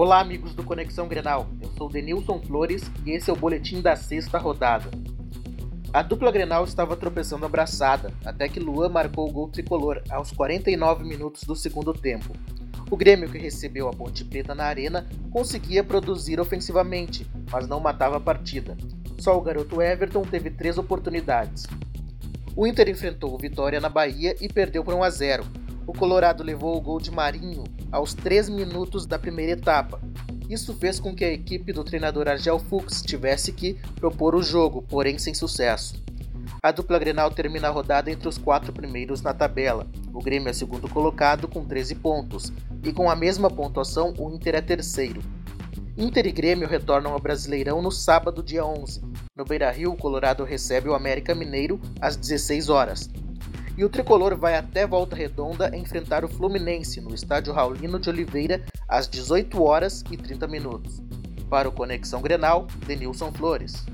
Olá, amigos do Conexão Grenal. Eu sou Denilson Flores e esse é o boletim da sexta rodada. A dupla Grenal estava tropeçando abraçada, até que Luan marcou o gol tricolor aos 49 minutos do segundo tempo. O Grêmio, que recebeu a Ponte Preta na arena, conseguia produzir ofensivamente, mas não matava a partida. Só o garoto Everton teve três oportunidades. O Inter enfrentou o Vitória na Bahia e perdeu por 1 a 0, o Colorado levou o gol de Marinho aos 3 minutos da primeira etapa. Isso fez com que a equipe do treinador Argel Fuchs tivesse que propor o jogo, porém sem sucesso. A dupla Grenal termina a rodada entre os quatro primeiros na tabela. O Grêmio é segundo colocado com 13 pontos, e com a mesma pontuação o Inter é terceiro. Inter e Grêmio retornam ao Brasileirão no sábado, dia 11. No Beira-Rio, o Colorado recebe o América Mineiro às 16 horas. E o tricolor vai até Volta Redonda enfrentar o Fluminense no estádio Raulino de Oliveira às 18 horas e 30 minutos. Para o Conexão Grenal, Denilson Flores.